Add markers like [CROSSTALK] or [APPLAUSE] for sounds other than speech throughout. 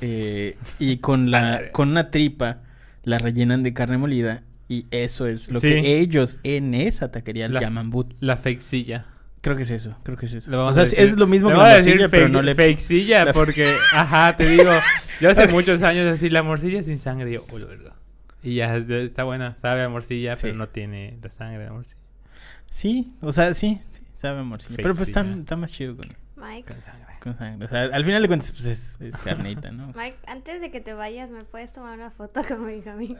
eh, y [LAUGHS] con la con una tripa la rellenan de carne molida y eso es lo Sí. que ellos en esa taquería La- llaman but. La fakesilla. Creo que es eso, creo que es eso. O sea, es- decir- es lo mismo que vamos la a decir morcilla, pero no le fakesilla la- porque, [LAUGHS] ajá, te digo, yo hace muchos años así la morcilla sin sangre, y yo, "Uy, verga". Y ya está buena, sabe a morcilla, Sí. pero no tiene la sangre de la morcilla. Sí, o sea, sí, sí, sabe a morcilla. Pero pues está, Fakecilla. está más chido con, Mike, Con sangre. Con sangre. O sea, al final de cuentas, pues es, es carnita, ¿no? [LAUGHS] Mike, antes de que te vayas, ¿me puedes tomar una foto como dijo a mí?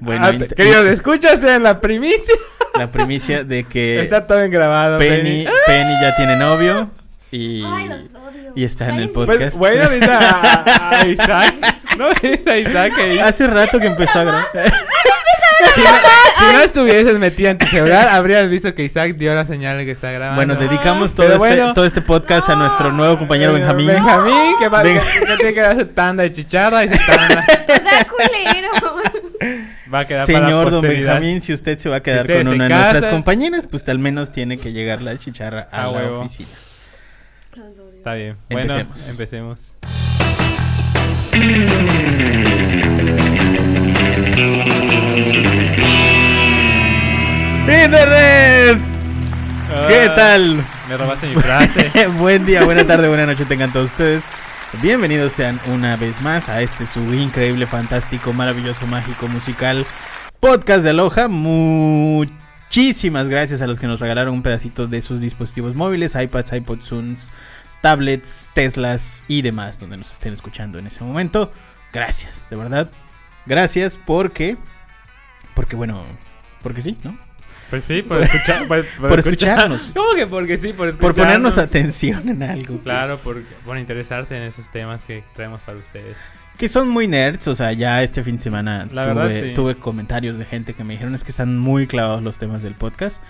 Bueno, Ah, queridos, escuchas en la primicia. la primicia de que Está todo bien grabado. Penny, Penny ya tiene novio y, Ay, los odio. y está en el podcast. Pues, bueno, a, a- [LAUGHS] Isaac. ¿No [LAUGHS] viste a Isaac? ahí? Hace rato que empezó a grabar. Si no, si no estuvieses metida en tu celular, habrías visto que Isaac dio la señal de que está grabando. Bueno, dedicamos todo, este, bueno. todo este podcast a nuestro nuevo compañero Benjamín. Benjamín, que, va, Ven- que, que tiene que dar su tanda de chicharra y su [LAUGHS] tanda. Va a quedar para la Señor Don posteridad. Benjamín, si usted se va a quedar con una de nuestras compañeras, pues al menos tiene que llegar la chicharra a A la huevo. oficina. Está bien. Bueno, Empecemos. empecemos. ¡Internet! ¿Qué Ah, tal? Me robaste mi frase. [LAUGHS] Buen día, buena tarde, buena noche tengan todos ustedes. Bienvenidos sean una vez más a este su increíble, fantástico, maravilloso, mágico, musical podcast de Aloha. Muchísimas gracias a los que nos regalaron un pedacito de sus dispositivos móviles, iPads, iPods, Zooms, tablets, Teslas y demás donde nos estén escuchando en ese momento. Gracias, de verdad. Gracias porque... Porque bueno, porque sí, ¿no? Pues sí, por escuchar. [LAUGHS] Por, Por escucharnos. [LAUGHS] ¿Cómo que porque sí? Por Por escucharnos. ponernos atención en algo. Claro, por, por interesarte en esos temas que traemos para ustedes. Que son muy nerds, o sea, ya este fin de semana La tuve, verdad, sí. tuve comentarios de gente que me dijeron es que están muy clavados los temas del podcast.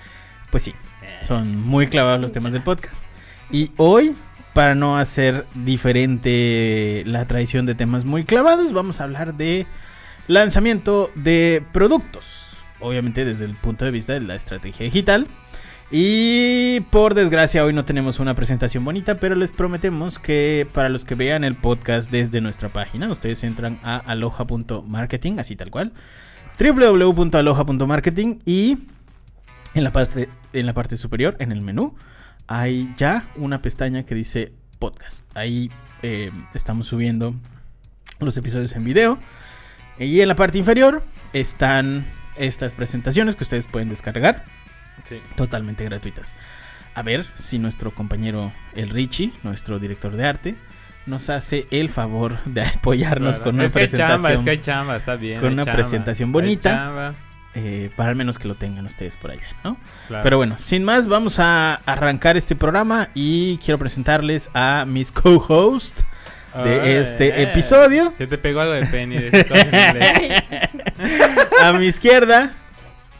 Pues sí, son muy clavados los temas del podcast. Y hoy, para no hacer diferente la tradición de temas muy clavados, vamos a hablar de lanzamiento de productos. Obviamente desde el punto de vista de la estrategia digital. Y por desgracia hoy no tenemos una presentación bonita, pero les prometemos que para los que vean el podcast desde nuestra página, ustedes entran a aloha.marketing, así tal cual, www.aloha.marketing y en la parte en la parte superior, en el menú, hay ya una pestaña que dice podcast. Ahí eh, estamos subiendo los episodios en video. Y en la parte inferior están estas presentaciones que ustedes pueden descargar Sí. totalmente gratuitas. A ver si nuestro compañero el Richie, nuestro director de arte, nos hace el favor de apoyarnos Claro. con una es que hay chamba, presentación es que hay chamba, está bien. con una chamba, presentación bonita. eh, para al menos que lo tengan ustedes por allá, ¿no? claro. Pero bueno, sin más, vamos a arrancar este programa y quiero presentarles a mis co-hosts de Ay, este episodio. Se te pegó algo de Penny de. [LAUGHS] A mi izquierda,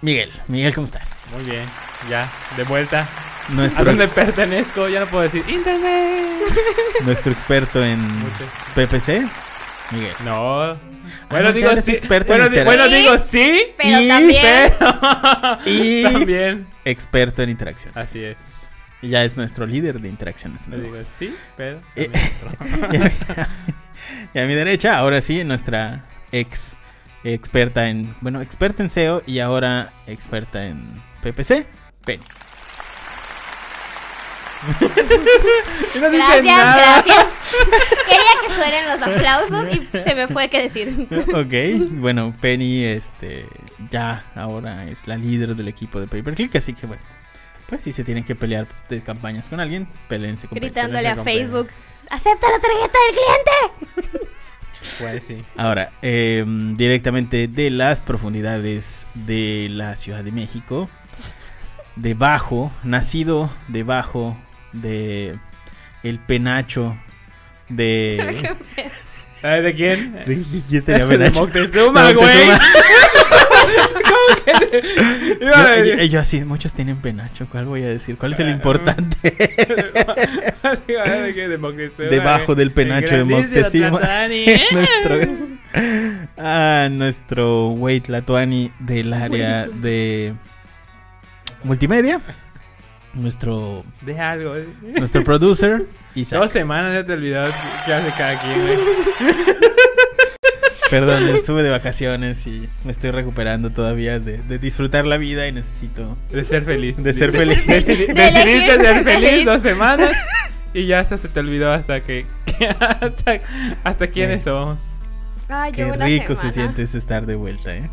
Miguel. Miguel, ¿cómo estás? Muy bien, ya, de vuelta. ¿A dónde ex- pertenezco? Ya no puedo decir internet. nuestro experto en Mucho. PPC, Miguel. No. no, Bueno, digo sí. experto en bueno, bueno, digo sí. Pero Y- también. Pero [LAUGHS] Y- [LAUGHS] también. Experto en interacciones. Así es. Y ya es nuestro líder de interacciones. ¿no? Le digo sí, pero. Eh, [LAUGHS] [LAUGHS] y a mi derecha, ahora sí, nuestra ex experta en, bueno, experta en SEO y ahora experta en PPC, Penny. [LAUGHS] No Gracias, nada. gracias. Quería que suenen los aplausos y se me fue que decir. ok, bueno, Penny, este, ya ahora es la líder del equipo de Paperclick, así que bueno, pues si se tienen que pelear de campañas con alguien, peleense con Gritándole a Facebook. ¡Acepta la tarjeta del cliente! [LAUGHS] Pues sí. Ahora, eh, directamente de las profundidades de la Ciudad de México, debajo, nacido debajo de el penacho de... [LAUGHS] ¿Sabes de quién? ¿De quién tenía [LAUGHS] De? Moctezuma, güey. Moctezuma. [LAUGHS] ¿Cómo que te- Iba a Yo, decir- yo- yo así, muchos tienen penacho, ¿cuál voy a decir? ¿Cuál es el Ah, importante? [LAUGHS] De Moctezuma, Debajo del penacho de Moctezuma. ¿eh? nuestro, ah, nuestro güey Tlatuani del área de multimedia. Nuestro, De algo. eh. nuestro producer, [LAUGHS] Isaac. Dos semanas ya te olvidó qué hace cada quien, güey. [LAUGHS] Perdón, estuve de vacaciones y me estoy recuperando todavía de, de disfrutar la vida y necesito... De ser feliz. De ser feliz. De decidiste ser ser feliz dos semanas y ya hasta se te olvidó hasta que... que [LAUGHS] hasta, hasta quiénes Sí. somos. Ay, Qué rico semana. se siente estar de vuelta, ¿eh?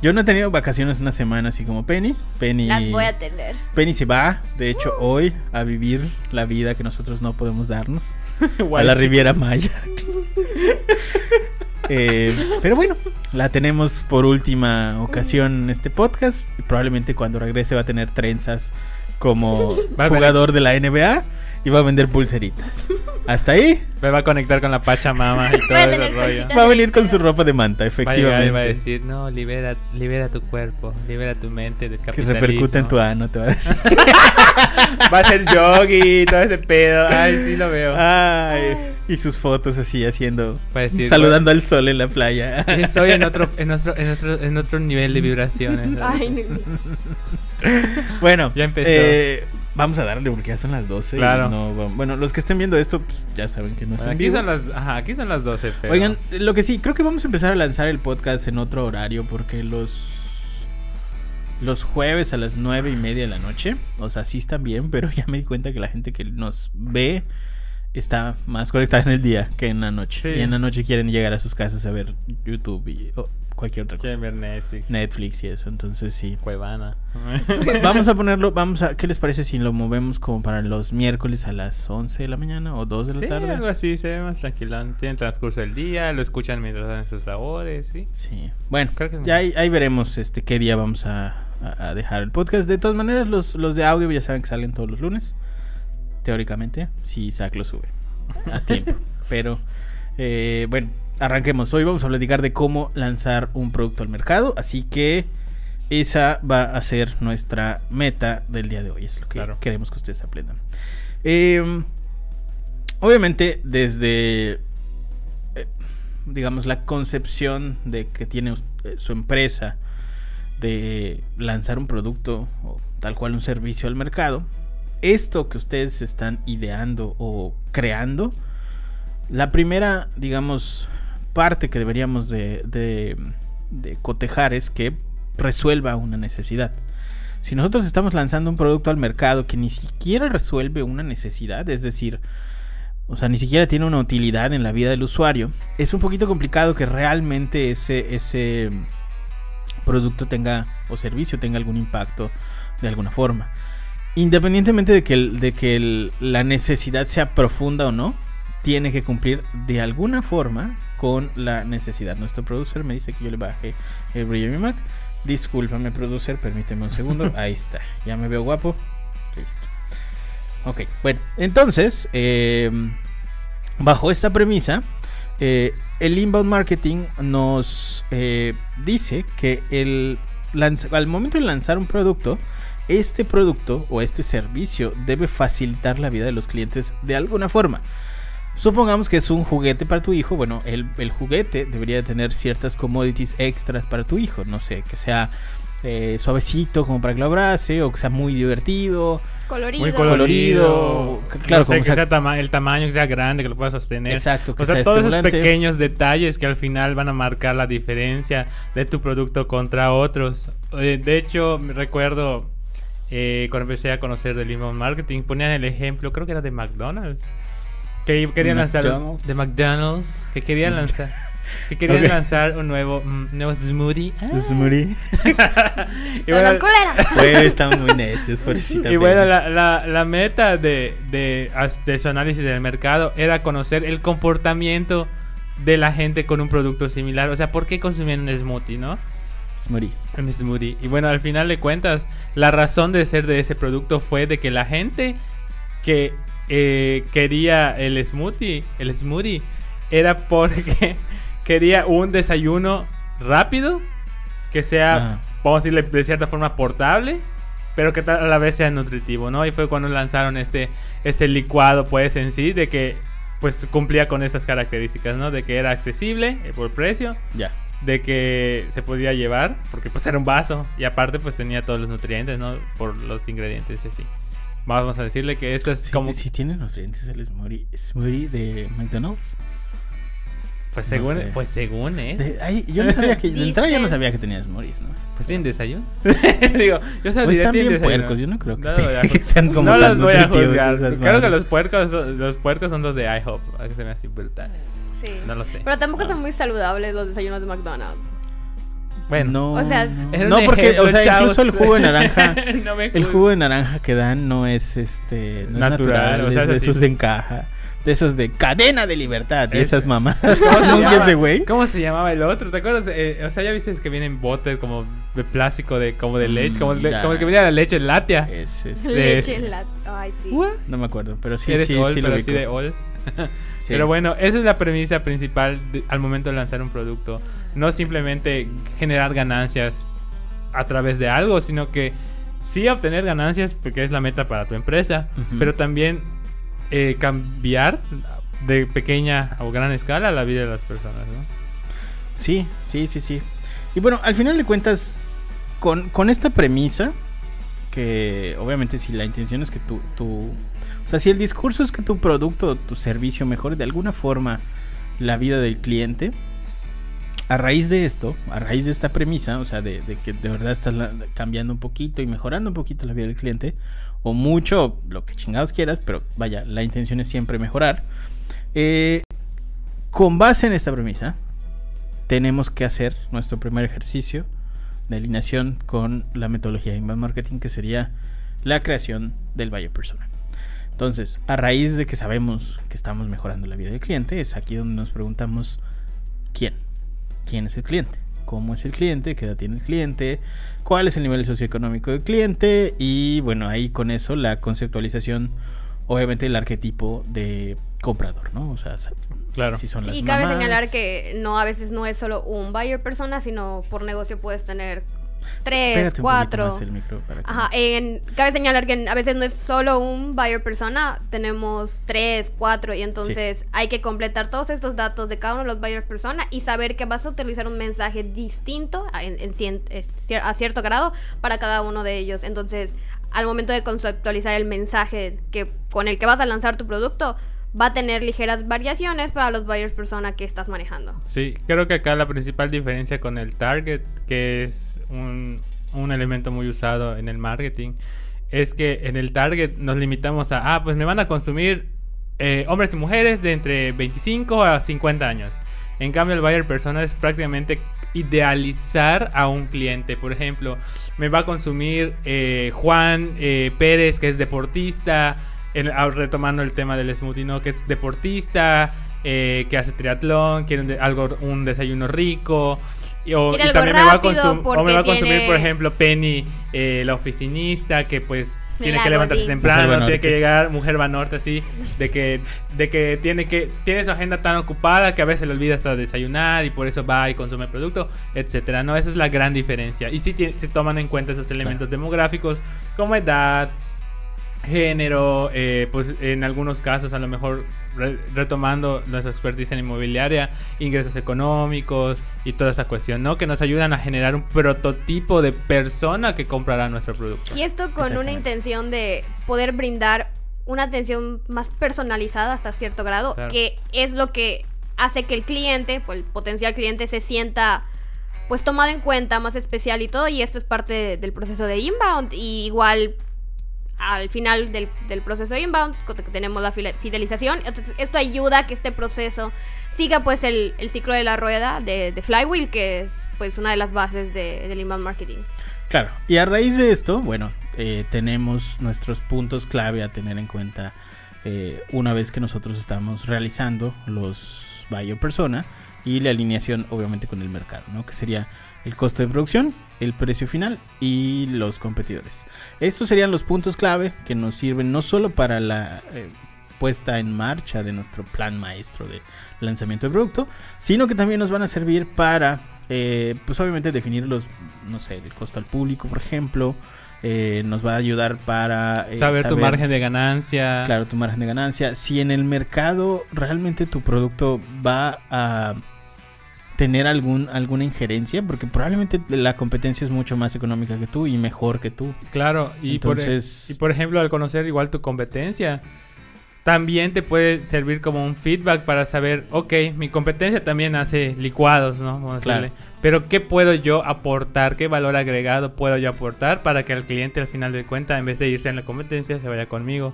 Yo no he tenido vacaciones una semana así como Penny. Penny, Las voy a tener. Penny se va, de hecho, hoy a vivir la vida que nosotros no podemos darnos. [LAUGHS] a la. Riviera Maya. [LAUGHS] Eh, pero bueno, la tenemos por última ocasión en este podcast. Y probablemente cuando regrese va a tener trenzas como jugador de la NBA y va a vender pulseritas. [LAUGHS] Hasta ahí Me va a conectar con la Pachamama y [LAUGHS] todo ese rollo. va a venir con su ropa de manta, Va a llegar efectivamente. y va a decir, no, libera, libera tu cuerpo, libera tu mente del que capitalismo. repercute en tu ano, te va a decir. [LAUGHS] Va a ser yogi, todo ese pedo. Ay, sí lo veo. Ay, y sus fotos así haciendo, Va a decir, saludando al sol en la playa. Estoy en otro, en otro, en otro, en otro nivel de vibraciones. Ay, no. Bueno, Ya empezó. eh, vamos a darle porque ya son las 12. y Claro. no bueno, los que estén viendo esto pues, ya saben que no es Bueno, en aquí vivo. son las, ajá, aquí son las 12, pero... Oigan, lo que sí, creo que vamos a empezar a lanzar el podcast en otro horario porque los los jueves a las nueve y media de la noche, o sea, sí están bien, [LAUGHS] pero ya me di cuenta que la gente que nos ve está más conectada en el día que en la noche. Sí. Y en la noche quieren llegar a sus casas a ver YouTube y cualquier otra cosa. Quieren ver Netflix. Netflix y eso, entonces sí. Cuevana. [LAUGHS] Vamos a ponerlo, vamos a, ¿qué les parece si lo movemos como para los miércoles a las 11 de la mañana o 2 de la Sí, tarde? algo así, se ve más tranquilón. Tienen transcurso del día, lo escuchan mientras hacen sus labores, ¿sí? Sí. Bueno, Creo que ya ahí, ahí veremos este qué día vamos a dejar el podcast. De todas maneras, los, los de audio ya saben que salen todos los lunes. Teóricamente, si Isaac lo sube a [LAUGHS] tiempo. Pero, eh, bueno, arranquemos. Hoy vamos a platicar de cómo lanzar un producto al mercado. Así que esa va a ser nuestra meta del día de hoy. Es lo que Claro. queremos que ustedes aprendan. Eh, obviamente, desde eh, digamos, la concepción de que tiene eh, su empresa de lanzar un producto o tal cual un servicio al mercado, esto que ustedes están ideando o creando, la primera, digamos, parte que deberíamos de, cotejar es que resuelva una necesidad. Si nosotros estamos lanzando un producto al mercado que ni siquiera resuelve una necesidad, es decir, o sea, ni siquiera tiene una utilidad en la vida del usuario, es un poquito complicado que realmente ese, producto tenga o servicio tenga algún impacto de alguna forma. Independientemente de que, la necesidad sea profunda o no, tiene que cumplir de alguna forma con la necesidad. Nuestro producer me dice que yo le baje el brillo a mi Mac. Discúlpame, producer, permíteme un segundo. [LAUGHS] Ahí está, ya me veo guapo. Listo. Ok, bueno, entonces, eh, bajo esta premisa, eh, el inbound marketing nos eh, dice que el lanza- al momento de lanzar un producto, este producto o este servicio debe facilitar la vida de los clientes de alguna forma. Supongamos que es un juguete para tu hijo. Bueno, el, el juguete debería tener ciertas commodities extras para tu hijo. No sé, que sea eh, suavecito como para que lo abrace o que sea muy divertido. Colorido. Muy colorido. colorido. Claro, Claro, como que sea- sea tama- el tamaño, que sea grande, que lo pueda sostener. Exacto, que O sea, sea todos esos pequeños detalles que al final van a marcar la diferencia de tu producto contra otros. Eh, De hecho, me recuerdo eh, cuando empecé a conocer del inbound marketing, ponían el ejemplo, creo que era de McDonald's, que querían lanzar McDonald's. de McDonald's, que querían lanzar, que querían [LAUGHS] lanzar un nuevo, mm, nuevo smoothie. Ah. Smoothie. [LAUGHS] Y Son bueno. Güey, están muy necios, pobrecita y bueno, la, la- la meta de, de, de su análisis del mercado era conocer el comportamiento de la gente con un producto similar. O sea, ¿por qué consumían un smoothie, no? Smoothie. Un smoothie. Y bueno, al final de cuentas, la razón de ser de ese producto fue de que la gente que eh, quería el smoothie, el smoothie, era porque [LAUGHS] quería un desayuno rápido, que sea, Ajá. vamos a decirle de cierta forma portable, pero que a la vez sea nutritivo, ¿no? Y fue cuando lanzaron este, este licuado, pues en sí, de que pues cumplía con estas características, ¿no? De que era accesible eh, por precio, Ya. de que se podía llevar, porque pues era un vaso y aparte pues tenía todos los nutrientes, ¿no? Por los ingredientes y así. Vamos a decirle que esta es Sí, como... sí tiene nutrientes el smoothie, smoothie de McDonald's. Pues no según, sé. pues según es. De- ay, yo no sabía que... De entrada yo no sabía que tenía smoothies, ¿no? Pues sin desayuno. [LAUGHS] [LAUGHS] Digo, yo lo diré, están tienen bien desayuno. puercos, yo no creo que, No los voy a que [LAUGHS] juzgar. sean como no tan los voy a nutritivos juzgar. Creo que los puercos, son- los puercos son los de IHOP. Que se me hacen brutales. Sí. No lo sé. Pero tampoco No. son muy saludables los desayunos de McDonald's. Bueno, No, O sea, no, porque, ejemplo, o sea, chavos. incluso el jugo de naranja, [LAUGHS] No me el jugo de naranja que dan no es este, no es Natural, natural, o sea, es de esos de encaja, de esos de cadena de libertad, y Es- esas mamás. ¿Cómo. [LAUGHS] ¿Cómo se llamaba el otro? ¿Te acuerdas? Eh, o sea, ya viste que vienen botes como de plástico, de como de Mm, leche, como, de- como el que viene la leche latia. Es, es- Leche de- en la... Ay, sí. What? no me acuerdo, pero sí, Eres sí, all, sí lo pero así de all. [LAUGHS] Sí. Pero bueno, esa es la premisa principal de- al momento de lanzar un producto. No simplemente generar ganancias a través de algo, sino que sí obtener ganancias, porque es la meta para tu empresa, pero también eh, cambiar de pequeña o gran escala la vida de las personas, ¿no? Sí, sí, sí, sí. Y bueno, al final de cuentas, con, con esta premisa, que obviamente si la intención es que tu, tu... O sea, si el discurso es que tu producto o tu servicio mejore de alguna forma la vida del cliente, a raíz de esto, a raíz de esta premisa, o sea, de, que de verdad estás cambiando un poquito y mejorando un poquito la vida del cliente, o mucho, lo que chingados quieras, pero vaya, la intención es siempre mejorar. eh, con base en esta premisa, tenemos que hacer nuestro primer ejercicio de alineación con la metodología de inbound marketing, que sería la creación del buyer persona. Entonces, a raíz de que sabemos que estamos mejorando la vida del cliente, es aquí donde nos preguntamos quién. ¿Quién es el cliente? ¿Cómo es el cliente? ¿Qué edad tiene el cliente? ¿Cuál es el nivel socioeconómico del cliente? Y bueno, ahí con eso la conceptualización, obviamente el arquetipo de comprador, ¿no? O sea, Claro. si son Sí, las y cabe mamás. señalar que no a veces no es solo un buyer persona, sino por negocio puedes tener tres, cuatro. más el micro para que- Ajá, en, cabe señalar que a veces no es solo un buyer persona, tenemos tres, cuatro, y entonces hay que completar todos estos datos de cada uno de los buyer persona y saber que vas a utilizar un mensaje distinto a, en- eh, a cierto grado para cada uno de ellos. Entonces, al momento de conceptualizar el mensaje que, con el que vas a lanzar tu producto, va a tener ligeras variaciones para los buyers persona que estás manejando. Sí, creo que acá la principal diferencia con el target, que es un, un elemento muy usado en el marketing, es que en el target nos limitamos a, ah, pues me van a consumir eh, hombres y mujeres de entre 25 a 50 años. En cambio, el buyer persona es prácticamente idealizar a un cliente. Por ejemplo, me va a consumir eh, Juan eh, Pérez, que es deportista, en- ah, retomando el tema del smoothie, ¿no? Que es deportista, eh, que hace triatlón, quiere un, de- algo, un desayuno rico. Y, o- y también me va a, rápido consum- o me porque va a consumir, tiene- por ejemplo, Penny, eh, la oficinista, que pues tiene La que levantarse godín. temprano, Mujer tiene que llegar, mujer Banorte, así, de que, de que tiene que, tiene su agenda tan ocupada que a veces le olvida hasta desayunar y por eso va y consume el producto, etcétera, ¿no? Esa es la gran diferencia. Y si se toman en cuenta esos elementos demográficos, como edad, género, eh, pues en algunos casos a lo mejor re- retomando nuestra expertise en inmobiliaria, ingresos económicos y toda esa cuestión, ¿no? Que nos ayudan a generar un prototipo de persona que comprará nuestro producto. Y esto con una intención de poder brindar una atención más personalizada hasta cierto grado, Claro. que es lo que hace que el cliente, pues el potencial cliente se sienta pues tomado en cuenta, más especial y todo, y esto es parte de- del proceso de inbound, y igual al final del, del proceso de inbound tenemos la fidelización, entonces esto ayuda a que este proceso siga pues el, el ciclo de la rueda de, de Flywheel, que es pues una de las bases de- del inbound marketing. Claro, y a raíz de esto, bueno, eh, tenemos nuestros puntos clave a tener en cuenta eh, una vez que nosotros estamos realizando los buyer persona y la alineación obviamente con el mercado, ¿no? Que sería el costo de producción, el precio final y los competidores. Estos serían los puntos clave que nos sirven no solo para la eh, puesta en marcha de nuestro plan maestro de lanzamiento de producto, sino que también nos van a servir para, eh, pues obviamente definir los, no sé, el costo al público, por ejemplo, eh, nos va a ayudar para eh, saber, tu margen de ganancia. Claro, tu margen de ganancia. Si en el mercado realmente tu producto va a tener algún, alguna injerencia, porque probablemente la competencia es mucho más económica que tú y mejor que tú. Claro, y, por, e- Entonces- y por ejemplo, al conocer igual tu competencia, también te puede servir como un feedback para saber, ok, mi competencia también hace licuados, ¿no? Vamos a Claro. decirle. Pero ¿qué puedo yo aportar? ¿Qué valor agregado puedo yo aportar para que el cliente al final de cuentas, en vez de irse en la competencia, se vaya conmigo?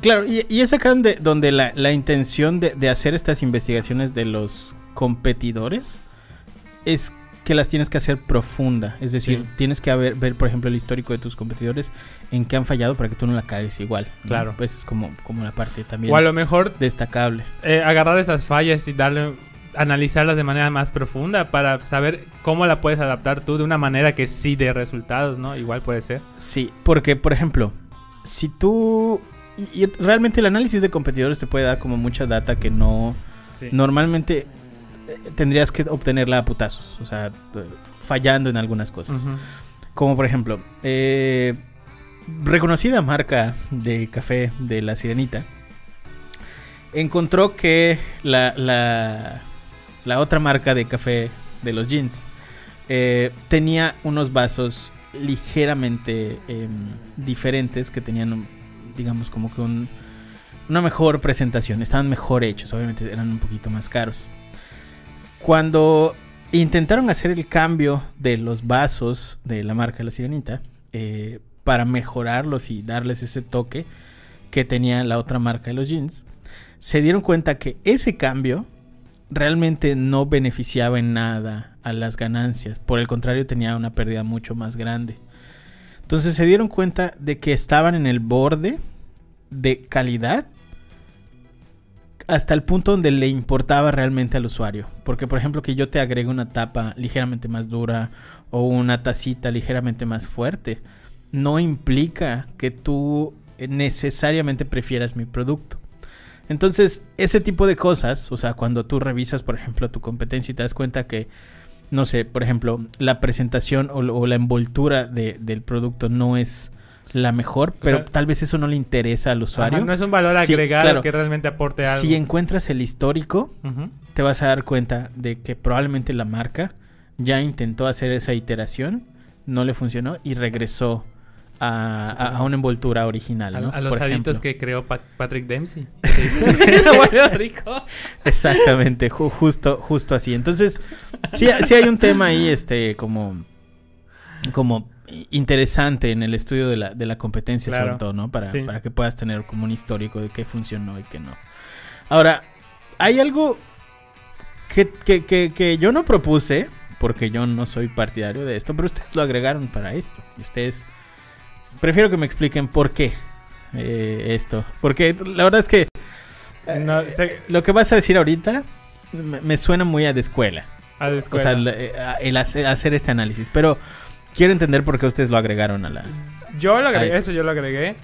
Claro, y, y es acá donde, donde la, la intención de, de hacer estas investigaciones de los competidores es que las tienes que hacer profunda. Es decir, Sí. tienes que haber- ver, por ejemplo, el histórico de tus competidores, en qué han fallado para que tú no la cagues igual. ¿no? Claro. Pues es como, como la parte también O a lo mejor destacable. eh, agarrar esas fallas y darle analizarlas de manera más profunda para saber cómo la puedes adaptar tú de una manera que sí dé resultados, ¿no? Igual puede ser. Sí, porque, por ejemplo, si tú... Y, y realmente el análisis de competidores te puede dar como mucha data que no... Sí. Normalmente tendrías que obtenerla a putazos, o sea, eh, fallando en algunas cosas. Como por ejemplo, eh, reconocida marca de café de la Sirenita encontró que la, la, la otra marca de café de los jeans eh, tenía unos vasos ligeramente em, diferentes que tenían, digamos, como que un- una mejor presentación, estaban mejor hechos, obviamente eran un poquito más caros. Cuando intentaron hacer el cambio de los vasos de la marca La Sirenita eh, para mejorarlos y darles ese toque que tenía la otra marca de los jeans, se dieron cuenta que ese cambio realmente no beneficiaba en nada a las ganancias. Por el contrario, tenía una pérdida mucho más grande. Entonces se dieron cuenta de que estaban en el borde de calidad hasta el punto donde le importaba realmente al usuario. Porque, por ejemplo, que yo te agregue una tapa ligeramente más dura o una tacita ligeramente más fuerte, no implica que tú eh, necesariamente prefieras mi producto. Entonces, ese tipo de cosas, o sea, cuando tú revisas, por ejemplo, tu competencia y te das cuenta que, no sé, por ejemplo, la presentación o, la envoltura de- del producto no es la mejor, pero sea, tal vez eso no le interesa al usuario. Ajá, no es un valor Sí, agregado claro. que realmente aporte algo. Si encuentras el histórico, te vas a dar cuenta de que probablemente la marca ya intentó hacer esa iteración, no le funcionó y regresó a, a- a una envoltura original. A, ¿no? a los Por aditos ejemplo. que creó Pat- Patrick Dempsey. [LAUGHS] [LAUGHS] Rico. Exactamente, ju- justo, justo así. Entonces, sí, sí hay un tema ahí, este, como, como interesante en el estudio de la, de la competencia, Claro. sobre todo, ¿no? Para, Sí. para que puedas tener como un histórico de qué funcionó y qué no. Ahora, hay algo que, que, que, que yo no propuse, porque yo no soy partidario de esto, pero ustedes lo agregaron para esto. Y ustedes, prefiero que me expliquen por qué eh, esto. Porque la verdad es que No, se- lo que vas a decir ahorita me, me suena muy a de escuela. a O escuela. sea, el, eh, el hacer, hacer este análisis. Pero quiero entender por qué ustedes lo agregaron a la... Yo lo agregué, eso yo lo agregué.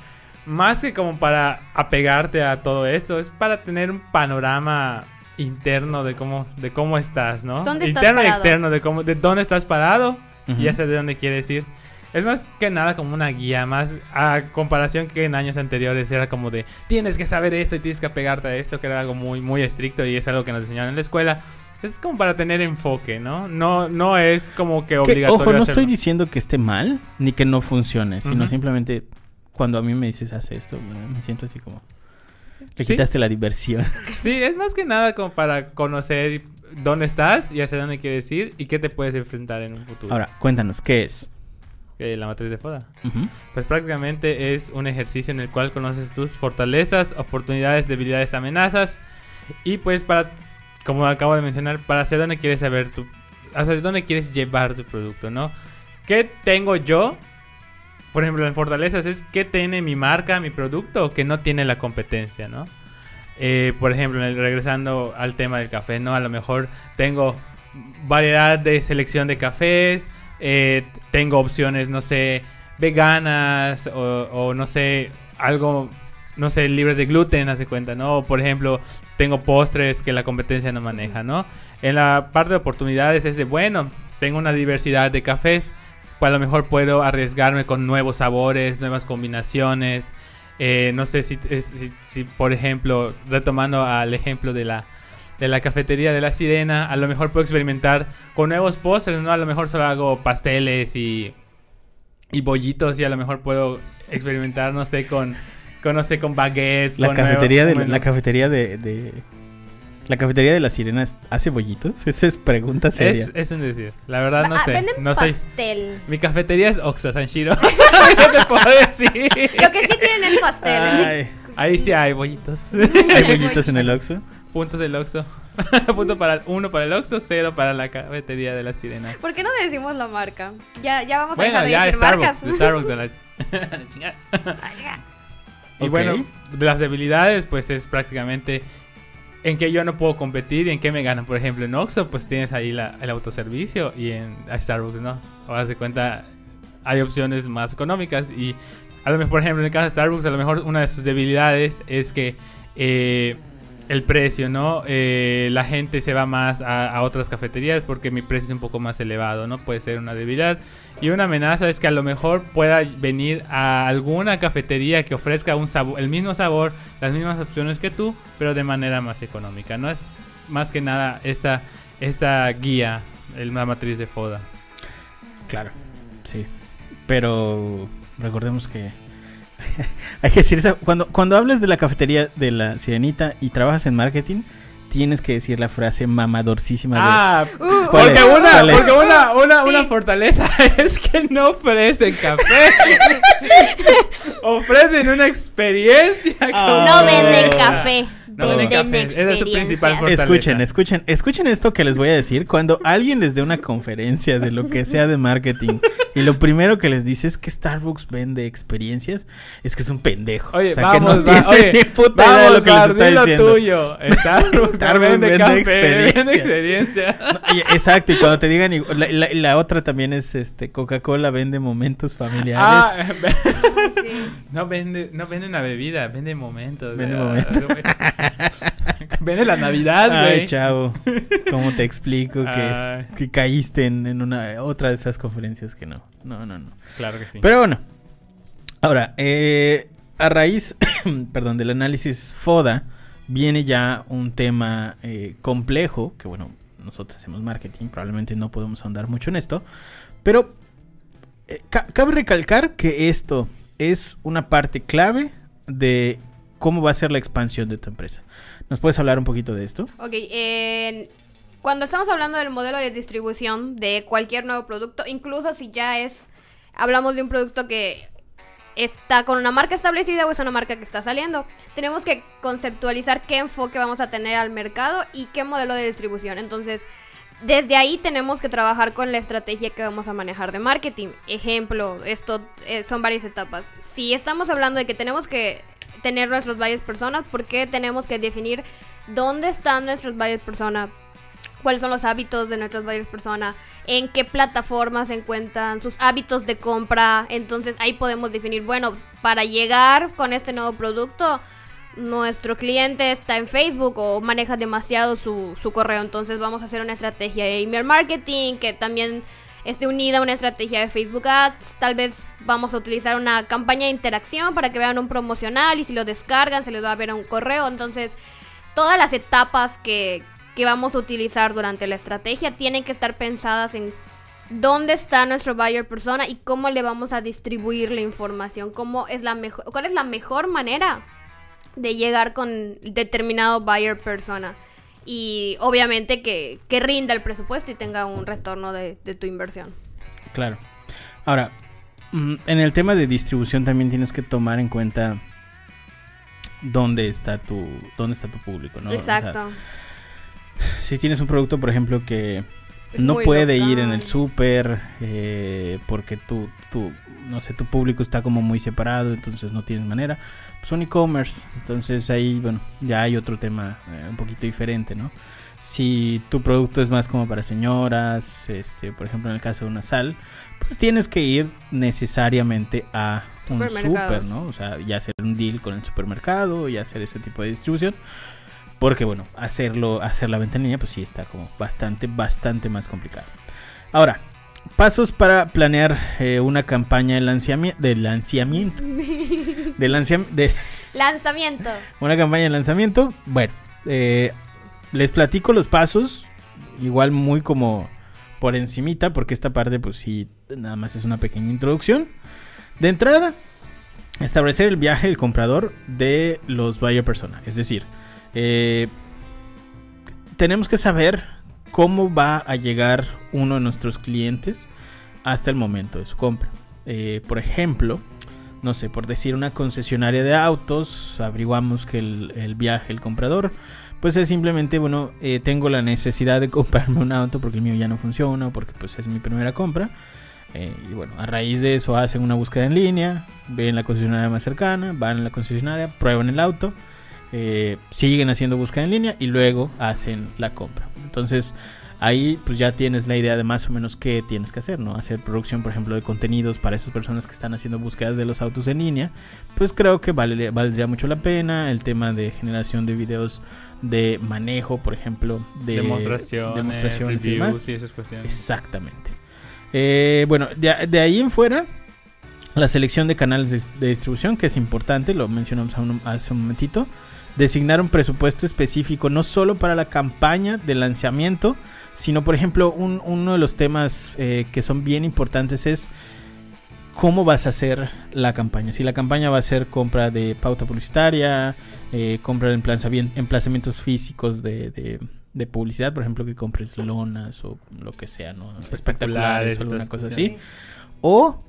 Más que como para apegarte a todo esto, es para tener un panorama interno de cómo, de cómo estás, ¿no? ¿Dónde estás interno y parado? externo, de cómo, de dónde estás parado Ujú. y hacia de dónde quieres ir. Es más que nada como una guía, más a comparación que en años anteriores era como de tienes que saber esto y tienes que apegarte a esto, que era algo muy, muy estricto y es algo que nos enseñaron en la escuela. Es como para tener enfoque, ¿no? No, no es como que Que, obligatorio. ojo, no hacerlo. estoy diciendo que esté mal ni que no funcione, sino Ujú. simplemente cuando a mí me dices haz esto, me siento así como... Le Sí. quitaste la diversión. [LAUGHS] Sí, es más que nada como para conocer dónde estás y hacia dónde quieres ir y qué te puedes enfrentar en un futuro. Ahora, cuéntanos, ¿qué es? Eh, la matriz de FODA. Ujú. Pues prácticamente es un ejercicio en el cual conoces tus fortalezas, oportunidades, debilidades, amenazas. Y pues para, como acabo de mencionar, para hacia dónde quieres saber tu... Hacia dónde quieres llevar tu producto, ¿no? ¿Qué tengo yo? Por ejemplo, en fortalezas es qué tiene mi marca, mi producto, que no tiene la competencia, ¿no? Eh, por ejemplo, regresando al tema del café, ¿no? A lo mejor tengo variedad de selección de cafés, eh, tengo opciones, no sé, veganas o, o no sé, algo, no sé, libres de gluten, haz de cuenta, ¿no? O, por ejemplo, tengo postres que la competencia no maneja, ¿no? En la parte de oportunidades es de, bueno, tengo una diversidad de cafés, pues a lo mejor puedo arriesgarme con nuevos sabores, nuevas combinaciones. Eh, no sé si, si, si, por ejemplo, retomando al ejemplo de la, de la cafetería de la sirena, a lo mejor puedo experimentar con nuevos postres, ¿no? A lo mejor solo hago pasteles y, y bollitos y a lo mejor puedo experimentar, no sé, con, con no sé, con baguettes. La con cafetería, de, bueno, la cafetería de, de- La cafetería de la sirena es- hace bollitos. Esa es pregunta seria. es, es un decir. La verdad no Ah, sé. Venden No soy... pastel. Mi cafetería es Oxa Sanshiro. ¿Qué [LAUGHS] te puedo decir? Lo que sí tienen es pastel. Ay, Ahí sí hay bollitos. hay bollitos en el Oxxo. Puntos del Oxxo. [LAUGHS] Punto para uno para el Oxxo, cero para la cafetería de la sirena. ¿Por qué no decimos la marca? Ya, ya vamos a Bueno, dejar de ya decir Starbucks, marcas. de Starbucks de la, [LAUGHS] la chingada. Y bueno, de las debilidades, pues es prácticamente en que yo no puedo competir y en qué me ganan. Por ejemplo, en Oxxo, pues tienes ahí la- el autoservicio y en Starbucks no. Haz de cuenta, hay opciones más económicas y a lo mejor, por ejemplo, en el caso de Starbucks, a lo mejor una de sus debilidades es que eh, el precio, ¿no? Eh, la gente se va más a, otras cafeterías porque mi precio es un poco más elevado, ¿no? Puede ser una debilidad. Y una amenaza es que a lo mejor pueda venir a alguna cafetería que ofrezca el mismo sabor, las mismas opciones que tú, pero de manera más económica. No es más que nada esta, esta guía, la matriz de FODA. Claro, sí. Pero recordemos que [LAUGHS] hay que decir esa- cuando cuando hablas de la cafetería de la Sirenita y trabajas en marketing, tienes que decir la frase mamadorcísima de Ah, Uh, ¿Cuál porque es? una, porque una, una, Sí. una fortaleza [LAUGHS] es que no ofrecen café. [LAUGHS] ofrecen una experiencia. Ah. No venden café. No venden café. Esa es su principal experiencias. fortaleza. Escuchen, escuchen, escuchen esto que les voy a decir. Cuando alguien les dé una conferencia de lo que sea de marketing [LAUGHS] y lo primero que les dice es que Starbucks vende experiencias, es que es un pendejo. Oye, O sea, vamos, que no va- tiene oye, [LAUGHS] ni puta idea de vamos, lo que les Bar, está di lo diciendo. tuyo. [LAUGHS] Starbucks, Starbucks vende vende café, experiencia. vende experiencia. No, y- exacto, y cuando te digan, la, la- la otra también es este Coca-Cola vende momentos familiares. Ah, Sí. no vende, no vende una bebida, vende momentos. Vende momentos. Vende la Navidad, Ay, güey. chavo, ¿cómo te explico que, Ay. que caíste en, en una otra de esas conferencias que no? No, no, no. Claro que sí. Pero bueno, ahora, eh, a raíz, [COUGHS] perdón, del análisis FODA, viene ya un tema eh, complejo, que bueno, nosotros hacemos marketing, probablemente no podemos ahondar mucho en esto, pero eh, ca- cabe recalcar que esto es una parte clave de cómo va a ser la expansión de tu empresa. ¿Nos puedes hablar un poquito de esto? Ok, cuando estamos hablando del modelo de distribución de cualquier nuevo producto, incluso si ya es, hablamos de un producto que está con una marca establecida o es una marca que está saliendo, tenemos que conceptualizar qué enfoque vamos a tener al mercado y qué modelo de distribución. Entonces, desde ahí tenemos que trabajar con la estrategia que vamos a manejar de marketing. Ejemplo, esto eh, son varias etapas. Si estamos hablando de que tenemos que tener nuestros buyers personas, ¿por qué tenemos que definir dónde están nuestros buyers persona? ¿Cuáles son los hábitos de nuestros buyers persona? ¿En qué plataformas se encuentran sus hábitos de compra? Entonces ahí podemos definir, bueno, para llegar con este nuevo producto, nuestro cliente está en Facebook o maneja demasiado su, su correo. Entonces vamos a hacer una estrategia de email marketing que también esté unida a una estrategia de Facebook Ads. Tal vez vamos a utilizar una campaña de interacción para que vean un promocional y si lo descargan se les va a ver un correo. Entonces todas las etapas que, que vamos a utilizar durante la estrategia tienen que estar pensadas en dónde está nuestro buyer persona y cómo le vamos a distribuir la información, cómo es la mejor, cuál es la mejor manera de llegar con determinado buyer persona. Y obviamente que, que rinda el presupuesto y tenga un retorno de, de tu inversión. Claro. Ahora, mm, en el tema de distribución también tienes que tomar en cuenta dónde está tu, dónde está tu público, ¿no? O sea, Exacto. si tienes un producto, por ejemplo, que Es no puede ir en el súper eh, porque tu, tu, no sé, tu público está como muy separado, entonces no tienes manera. Pues un e-commerce, entonces ahí, bueno, ya hay otro tema eh, un poquito diferente, ¿no? Si tu producto es más como para señoras, este, por ejemplo en el caso de una sal, pues tienes que ir necesariamente a un super, ¿no? O sea, ya hacer un deal con el supermercado y hacer ese tipo de distribución. Porque bueno, hacerlo, hacer la venta en línea, pues sí está como bastante, bastante más complicado. Ahora, pasos para planear eh, una campaña de lanzamiento, de lanzamiento, [LAUGHS] de Lanzamiento. una campaña de lanzamiento. Bueno, eh, les platico los pasos, igual muy como por encimita, porque esta parte pues sí, nada más es una pequeña introducción. De entrada, establecer el viaje del comprador de los buyer persona. Es decir, eh, tenemos que saber cómo va a llegar uno de nuestros clientes hasta el momento de su compra. Eh, por ejemplo, no sé, por decir una concesionaria de autos, averiguamos que el, viaje, el comprador, pues es simplemente, bueno, eh, tengo la necesidad de comprarme un auto porque el mío ya no funciona, porque pues es mi primera compra. Eh, y bueno, a raíz de eso hacen una búsqueda en línea, ven la concesionaria más cercana, van a la concesionaria, prueban el auto, eh, siguen haciendo búsqueda en línea y luego hacen la compra. Entonces, ahí pues ya tienes la idea de más o menos qué tienes que hacer, ¿no? Hacer producción, por ejemplo, de contenidos para esas personas que están haciendo búsquedas de los autos en línea, pues creo que vale, valdría mucho la pena. El tema de generación de videos de manejo, por ejemplo, de demostraciones, demostraciones y demás. esas cuestiones. Exactamente. Eh, bueno, de, ahí en fuera, la selección de canales de, distribución, que es importante, lo mencionamos hace un momentito designar un presupuesto específico no solo para la campaña de lanzamiento, sino por ejemplo uno de los temas eh, que son bien importantes es cómo vas a hacer la campaña. Si la campaña va a ser compra de pauta publicitaria, eh, compra de emplazamientos físicos de, publicidad, por ejemplo que compres lonas o lo que sea, ¿no? espectaculares o alguna cosa así. O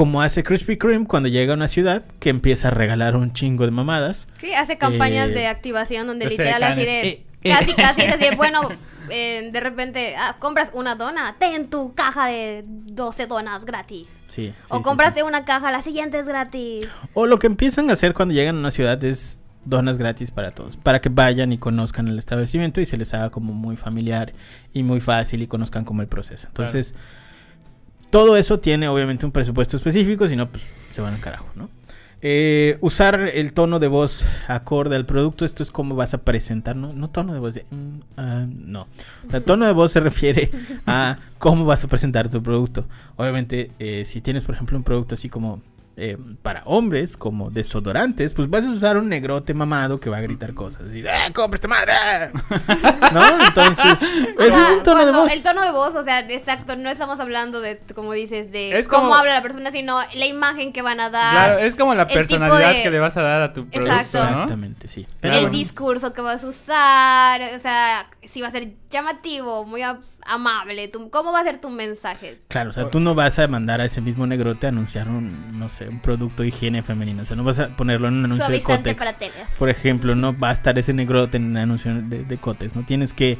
como hace Krispy Kreme cuando llega a una ciudad que empieza a regalar un chingo de mamadas. Sí, hace campañas Eh, de activación donde literal así de... Eh, eh. Casi, casi así de, bueno, [LAUGHS] eh, de repente ah, compras una dona, ten tu caja de 12 donas gratis. Sí, sí, o sí, compraste sí. una caja, la siguiente es gratis. O lo que empiezan a hacer cuando llegan a una ciudad es donas gratis para todos, para que vayan y conozcan el establecimiento y se les haga como muy familiar y muy fácil y conozcan como el proceso. Entonces, todo eso tiene obviamente un presupuesto específico, si no, pues se van al carajo, ¿no? Eh, usar el tono de voz acorde al producto, esto es cómo vas a presentar, no, no tono de voz de... mm, ah, no, o sea, tono de voz se refiere a cómo vas a presentar tu producto. Obviamente, eh, si tienes, por ejemplo, un producto así como eh, para hombres, como desodorantes, pues vas a usar un negrote mamado que va a gritar cosas así, ¡ah, compra esta madre! [LAUGHS] ¿No? Entonces, ese es un tono de voz. El tono de voz, o sea, exacto, no estamos hablando de, como dices, de Es cómo como- habla la persona, sino la imagen que van a dar, Claro, es como la personalidad de- que le vas a dar a tu producto, Exacto. ¿no? Exactamente, sí. Pero el bueno, discurso que vas a usar, o sea, si va a ser llamativo, muy amable, tu- ¿cómo va a ser tu mensaje? Claro, o sea, tú no vas a mandar a ese mismo negrote a anunciar un, no sé, un producto de higiene femenina. O sea, no vas a ponerlo en un anuncio de Suavizante Cotex. para telas. Por ejemplo, no va a estar ese negrote en un anuncio de, de Cotex. No tienes que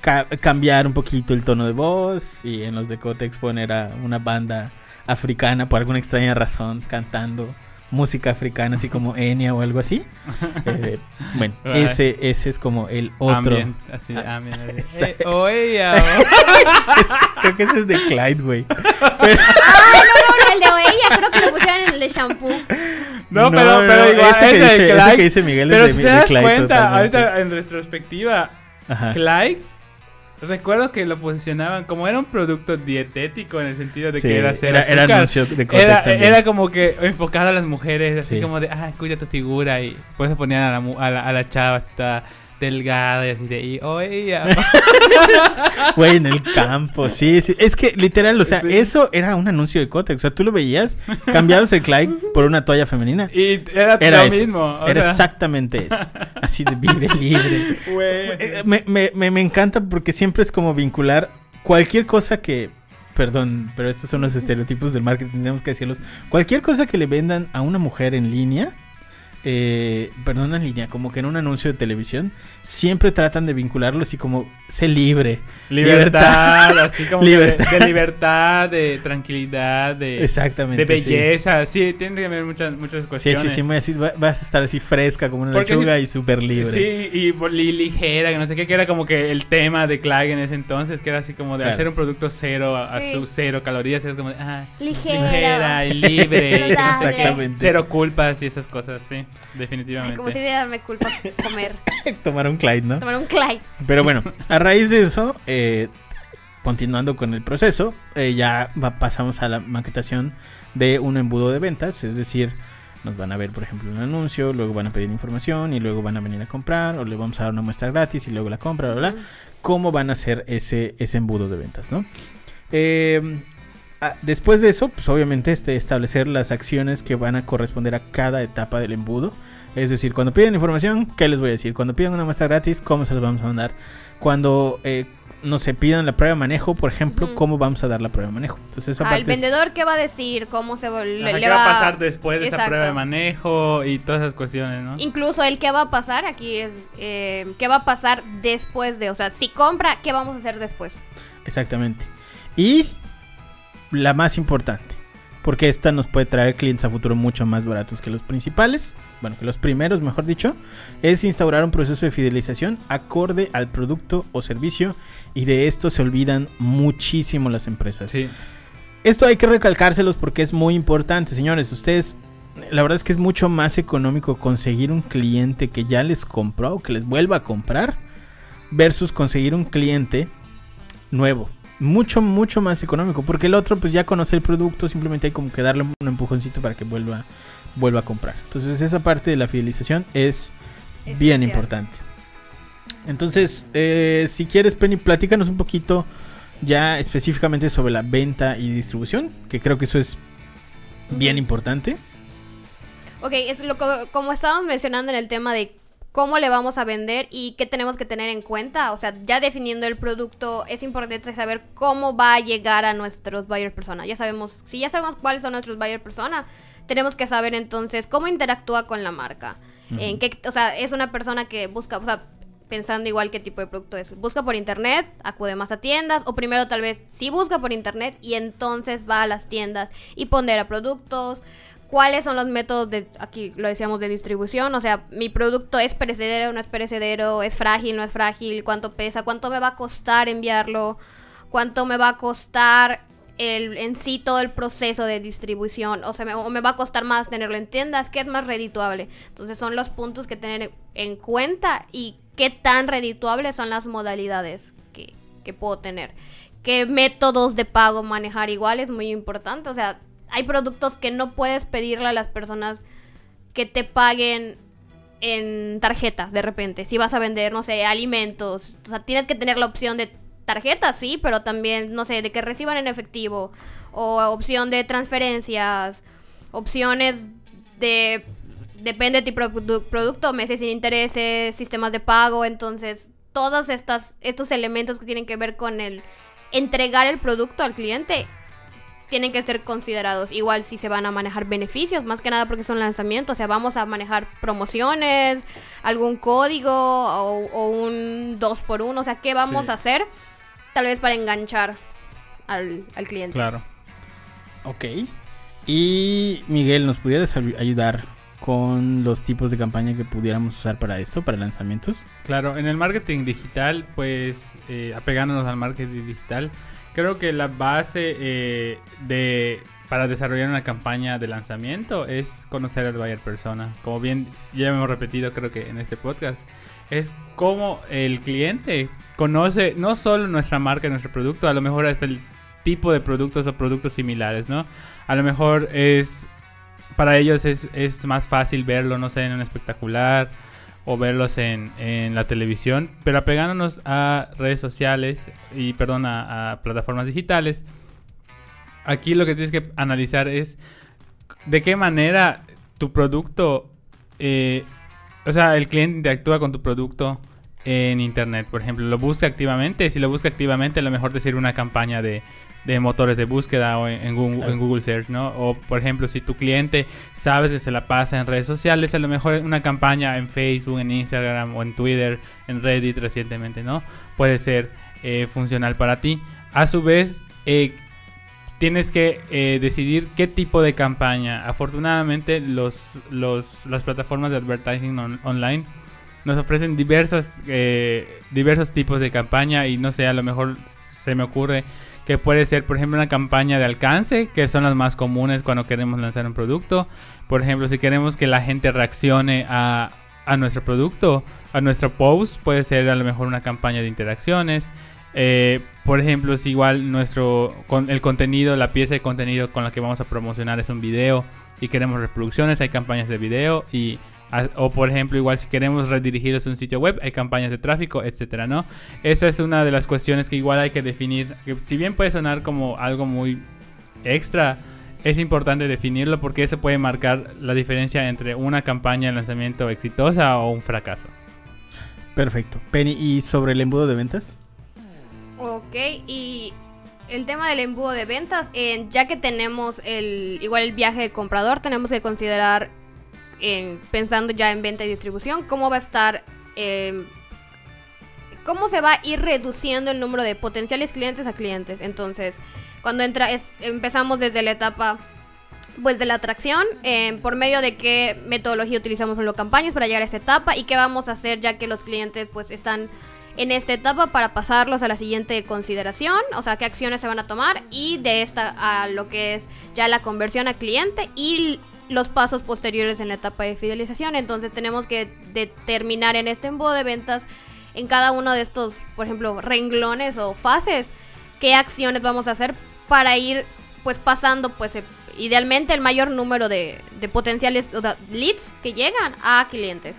ca- cambiar un poquito el tono de voz y en los de Cotex poner a una banda africana por alguna extraña razón cantando música africana, así como Enya o algo así. [LAUGHS] Eh, bueno, ese, ese es como el otro. Ambient, así, Ah, ambient, así. [LAUGHS] Eh, o ella, [LAUGHS] Ese- creo que ese es de Clyde, güey. Ah, no, no, el de ella creo que lo pusieron en el de shampoo. No, pero, pero no, igual, ese que ese de dice- ese Clyde. que dice Miguel es Pero de- si de te das Clyde cuenta, totalmente. ahorita en retrospectiva, Ajá. Clyde, recuerdo que lo posicionaban como era un producto dietético en el sentido de Sí, que era cero era, era azúcar. anuncio de Cotex Era, también. era como que enfocado a las mujeres, así Sí. como de, ah, cuida tu figura. Y pues se ponían a la, a la, a la chava toda delgada y así de, y, ella. [LAUGHS] Güey, en el campo, sí, sí. Es que literal, o sea, Sí. eso era un anuncio de Cotex. O sea, tú lo veías, cambiabas el Clyde por una toalla femenina. y era, Era lo eso. mismo. Era sea, exactamente eso. Así de vive libre. güey. Eh, Me, me, me, me encanta porque siempre es como vincular cualquier cosa que. Perdón, pero estos son los estereotipos del marketing, tenemos que decirlos. Cualquier cosa que le vendan a una mujer en línea, eh, perdón, en línea, como que en un anuncio de televisión, siempre tratan de vincularlo así como, sé libre. Libertad, así como Libertad. De, de libertad, de tranquilidad, de, Exactamente. de sí. belleza. Sí, tiene que haber muchas, muchas Sí, cuestiones. sí, sí, muy así, va- vas a estar así fresca como una Porque- lechuga y súper libre. Sí, y, ligera, que no sé qué, que era como que el tema de Clyde en ese entonces, que era así como de Claro. hacer un producto cero, a, a Sí. su cero calorías, era como de, ah, Ligera. ligera y libre, [LAUGHS] y cero culpas y esas cosas, sí, Definitivamente. como si de darme culpa comer, [LAUGHS] Tomar un Clyde, ¿no? tomar un Clyde. Pero bueno, a raíz de eso, eh, continuando con el proceso, eh, ya va- pasamos a la maquetación de un embudo de ventas, es decir, Nos van a ver, por ejemplo, un anuncio, luego van a pedir información y luego van a venir a comprar o le vamos a dar una muestra gratis y luego la compra, bla, bla. ¿Cómo van a hacer ese, ese embudo de ventas, no? Eh, después de eso, pues obviamente este, establecer las acciones que van a corresponder a cada etapa del embudo. Es decir, cuando piden información, ¿qué les voy a decir? Cuando piden una muestra gratis, ¿cómo se los vamos a mandar? Cuando eh, no se pidan la prueba de manejo, por ejemplo. ¿cómo vamos a dar la prueba de manejo? Entonces, esa Al parte es- vendedor, ¿qué va a decir? ¿Cómo se Ajá, le ¿Qué va a pasar después de esa prueba de manejo y todas esas cuestiones, no? Incluso el qué va a pasar aquí es eh, qué va a pasar después de, o sea, si compra, ¿qué vamos a hacer después? Exactamente. Y la más importante, porque esta nos puede traer clientes a futuro mucho más baratos que los principales, bueno, que los primeros, mejor dicho, es instaurar un proceso de fidelización acorde al producto o servicio y de esto se olvidan muchísimo las empresas. Sí. Esto hay que recalcárselos porque es muy importante, señores. Ustedes, la verdad es que es mucho más económico conseguir un cliente que ya les compró o que les vuelva a comprar versus conseguir un cliente nuevo. Mucho, mucho más económico porque el otro pues ya conoce el producto, simplemente hay como que darle un empujoncito para que vuelva, vuelva a comprar. Entonces esa parte de la fidelización es bien importante. Entonces, eh, si quieres, Penny, platícanos un poquito ya específicamente sobre la venta y distribución, que creo que eso es bien importante. Ok, es lo co- como estábamos mencionando en el tema de cómo le vamos a vender y qué tenemos que tener en cuenta. O sea, ya definiendo el producto, es importante saber cómo va a llegar a nuestros buyer persona. Ya sabemos, si ya sabemos cuáles son nuestros buyer persona, tenemos que saber entonces cómo interactúa con la marca. En qué, o sea, es una persona que busca, o sea, pensando igual qué tipo de producto es. Busca por internet, acude más a tiendas, o primero tal vez sí busca por internet y entonces va a las tiendas y pondera productos. ¿Cuáles son los métodos de, aquí lo decíamos, de distribución? O sea, mi producto es perecedero, no es perecedero, es frágil, no es frágil, cuánto pesa, cuánto me va a costar enviarlo, cuánto me va a costar el, en sí todo el proceso de distribución, o sea, me, o me va a costar más tenerlo en tiendas, qué es más redituable. Entonces son los puntos que tener en cuenta y qué tan redituables son las modalidades que, que puedo tener. Qué métodos de pago manejar igual es muy importante. O sea, hay productos que no puedes pedirle a las personas que te paguen en tarjeta de repente. Si vas a vender, no sé, alimentos. O sea, tienes que tener la opción de tarjeta, sí, pero también, no sé, de que reciban en efectivo. O opción de transferencias. Opciones de... Depende de tu produ- producto, meses sin intereses, sistemas de pago. Entonces, todos estos elementos que tienen que ver con el entregar el producto al cliente tienen que ser considerados. Igual si se van a manejar beneficios, más que nada porque son lanzamientos. O sea, vamos a manejar promociones, algún código o, o un 2 por 1 O sea, ¿qué vamos Sí. a hacer? Tal vez para enganchar al, al cliente. Claro. Ok. Y Miguel, ¿nos pudieras ay- ayudar con los tipos de campaña que pudiéramos usar para esto, para lanzamientos? Claro, en el marketing digital, pues eh, apegándonos al marketing digital, creo que la base eh, de para desarrollar una campaña de lanzamiento es conocer al buyer persona. Como bien ya hemos repetido, creo que en este podcast, es cómo el cliente conoce no solo nuestra marca, nuestro producto, a lo mejor hasta el tipo de productos o productos similares, ¿no? A lo mejor es para ellos es, es más fácil verlo, no sé, en un espectacular o verlos en, en la televisión, pero apegándonos a redes sociales y, perdón, a, plataformas digitales, aquí lo que tienes que analizar es de qué manera tu producto, eh, o sea, el cliente interactúa con tu producto en internet, por ejemplo, lo busca activamente, si lo busca activamente, a lo mejor te sirve una campaña de, de motores de búsqueda o en, Google, en Google Search, ¿no? O por ejemplo, si tu cliente sabes que se la pasa en redes sociales, a lo mejor una campaña en Facebook, en Instagram o en Twitter, en Reddit recientemente, ¿no? Puede ser eh, funcional para ti. A su vez, eh, tienes que eh, decidir qué tipo de campaña. Afortunadamente, los, los, las plataformas de advertising on- online nos ofrecen diversas, eh, diversos tipos de campaña y no sé, a lo mejor se me ocurre que puede ser, por ejemplo, una campaña de alcance, que son las más comunes cuando queremos lanzar un producto. Por ejemplo, si queremos que la gente reaccione a, a nuestro producto, a nuestro post, puede ser a lo mejor una campaña de interacciones. Eh, por ejemplo, si igual nuestro con el contenido, la pieza de contenido con la que vamos a promocionar es un video y queremos reproducciones, hay campañas de video y o por ejemplo, igual si queremos redirigirlos a un sitio web, hay campañas de tráfico, etcétera, ¿no? Esa es una de las cuestiones que igual hay que definir, que si bien puede sonar como algo muy extra, es importante definirlo porque eso puede marcar la diferencia entre una campaña de lanzamiento exitosa o un fracaso. Perfecto. Penny, ¿y sobre el embudo de ventas? Ok, y el tema del embudo de ventas, eh, ya que tenemos el igual el viaje de comprador, tenemos que considerar, en- pensando ya en venta y distribución, cómo va a estar, eh, cómo se va a ir reduciendo el número de potenciales clientes a clientes. Entonces, cuando entra, empezamos desde la etapa pues de la atracción, eh, por medio de qué metodología utilizamos en las campañas para llegar a esa etapa y qué vamos a hacer ya que los clientes pues están en esta etapa para pasarlos a la siguiente consideración, o sea, qué acciones se van a tomar y de esta a lo que es ya la conversión a cliente y los pasos posteriores en la etapa de fidelización. Entonces tenemos que determinar en este embudo de ventas en cada uno de estos, por ejemplo, renglones o fases, qué acciones vamos a hacer para ir pues pasando pues idealmente el mayor número de, potenciales leads que llegan a clientes.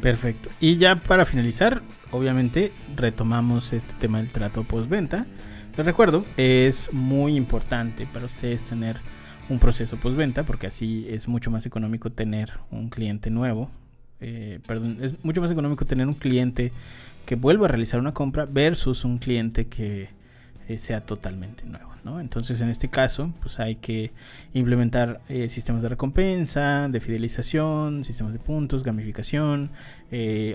Perfecto. Y ya para finalizar, obviamente retomamos este tema del trato postventa. Les recuerdo, es muy importante para ustedes tener un proceso postventa porque así es mucho más económico tener un cliente nuevo. eh, perdón, es mucho más económico tener un cliente que vuelva a realizar una compra versus un cliente que eh, sea totalmente nuevo. ¿no? Entonces, en este caso, pues hay que implementar eh, sistemas de recompensa, de fidelización, sistemas de puntos, gamificación,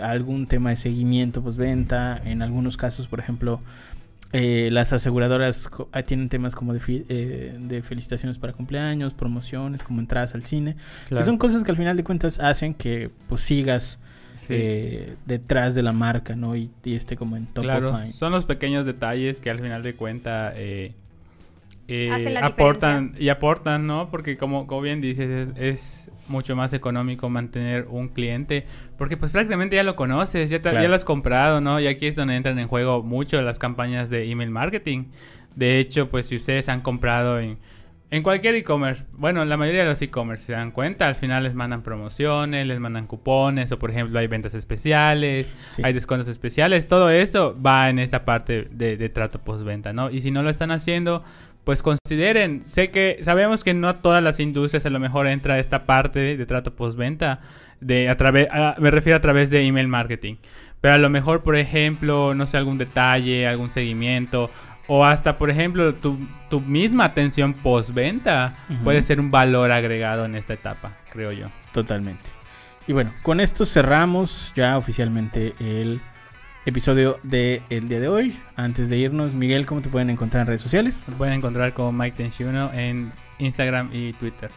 algún tema de seguimiento postventa. En algunos casos, por ejemplo, eh, las aseguradoras ah, tienen temas como de, fi- eh, de felicitaciones para cumpleaños, promociones, como entradas al cine, que son cosas que al final de cuentas hacen que pues sigas Sí. eh, detrás de la marca, ¿no? Y, y esté como en top Claro, of mind. son los pequeños detalles que al final de cuenta eh, aportan y aportan, ¿no? Porque como, como bien dices, es, es mucho más económico mantener un cliente, porque pues prácticamente ya lo conoces, ya, te- Claro. ya lo has comprado, ¿no? Y aquí es donde entran en juego mucho las campañas de email marketing. De hecho, pues si ustedes han comprado en, en cualquier e-commerce, bueno, la mayoría de los e-commerce se dan cuenta, al final les mandan promociones, les mandan cupones, o por ejemplo hay ventas especiales, Sí. hay descuentos especiales, todo esto va en esta parte de, de trato postventa, ¿no? Y si no lo están haciendo, pues consideren, sé que sabemos que no todas las industrias a lo mejor entra esta parte de trato postventa, de a través, me refiero a través de email marketing, pero a lo mejor, por ejemplo, no sé, algún detalle, algún seguimiento, o hasta, por ejemplo, tu, tu misma atención postventa puede ser un valor agregado en esta etapa, creo yo. Totalmente. Y bueno, con esto cerramos ya oficialmente el episodio del día de hoy. Antes de irnos, Miguel, ¿cómo te pueden encontrar en redes sociales? Lo pueden encontrar como Mike Tenchuno en Instagram y Twitter.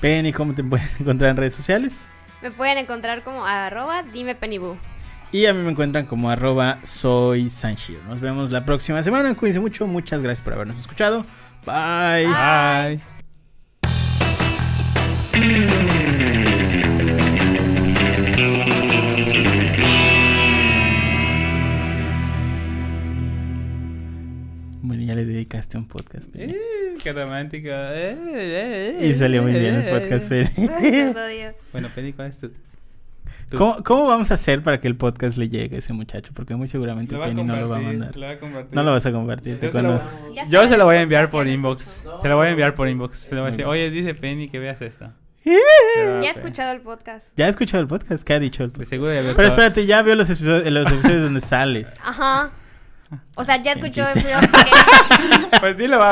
Penny, ¿cómo te pueden [LAUGHS] encontrar en redes sociales? Me pueden encontrar como arroba dime pennybu. Y a mí me encuentran como arroba soy Sanshiro. Nos vemos la próxima semana. Cuídense mucho. Muchas gracias por habernos escuchado. Bye. Bye. Ya le dedicaste un podcast. Penny. Eh, qué romántico. Eh, Y salió muy bien el podcast, Penny. Bueno, Penny, ¿cuál es tu? ¿Cómo, cómo vamos a hacer para que el podcast le llegue a ese muchacho? Porque muy seguramente Penny no lo va a mandar. lo va a compartir. No lo vas a compartir. te Yo se lo- conozco. Yo se lo voy a enviar por inbox. Se lo voy a enviar por inbox. Se lo voy a decir, oye, dice Penny que veas esto. [LAUGHS] Ya he escuchado el podcast. ¿Ya has escuchado el podcast? ¿Qué ha dicho el Pues podcast? seguro de Pero espérate, ya veo los episodios, los episodios donde sales. Ajá. O sea, ya escuchó [LAUGHS] Pues sí lo va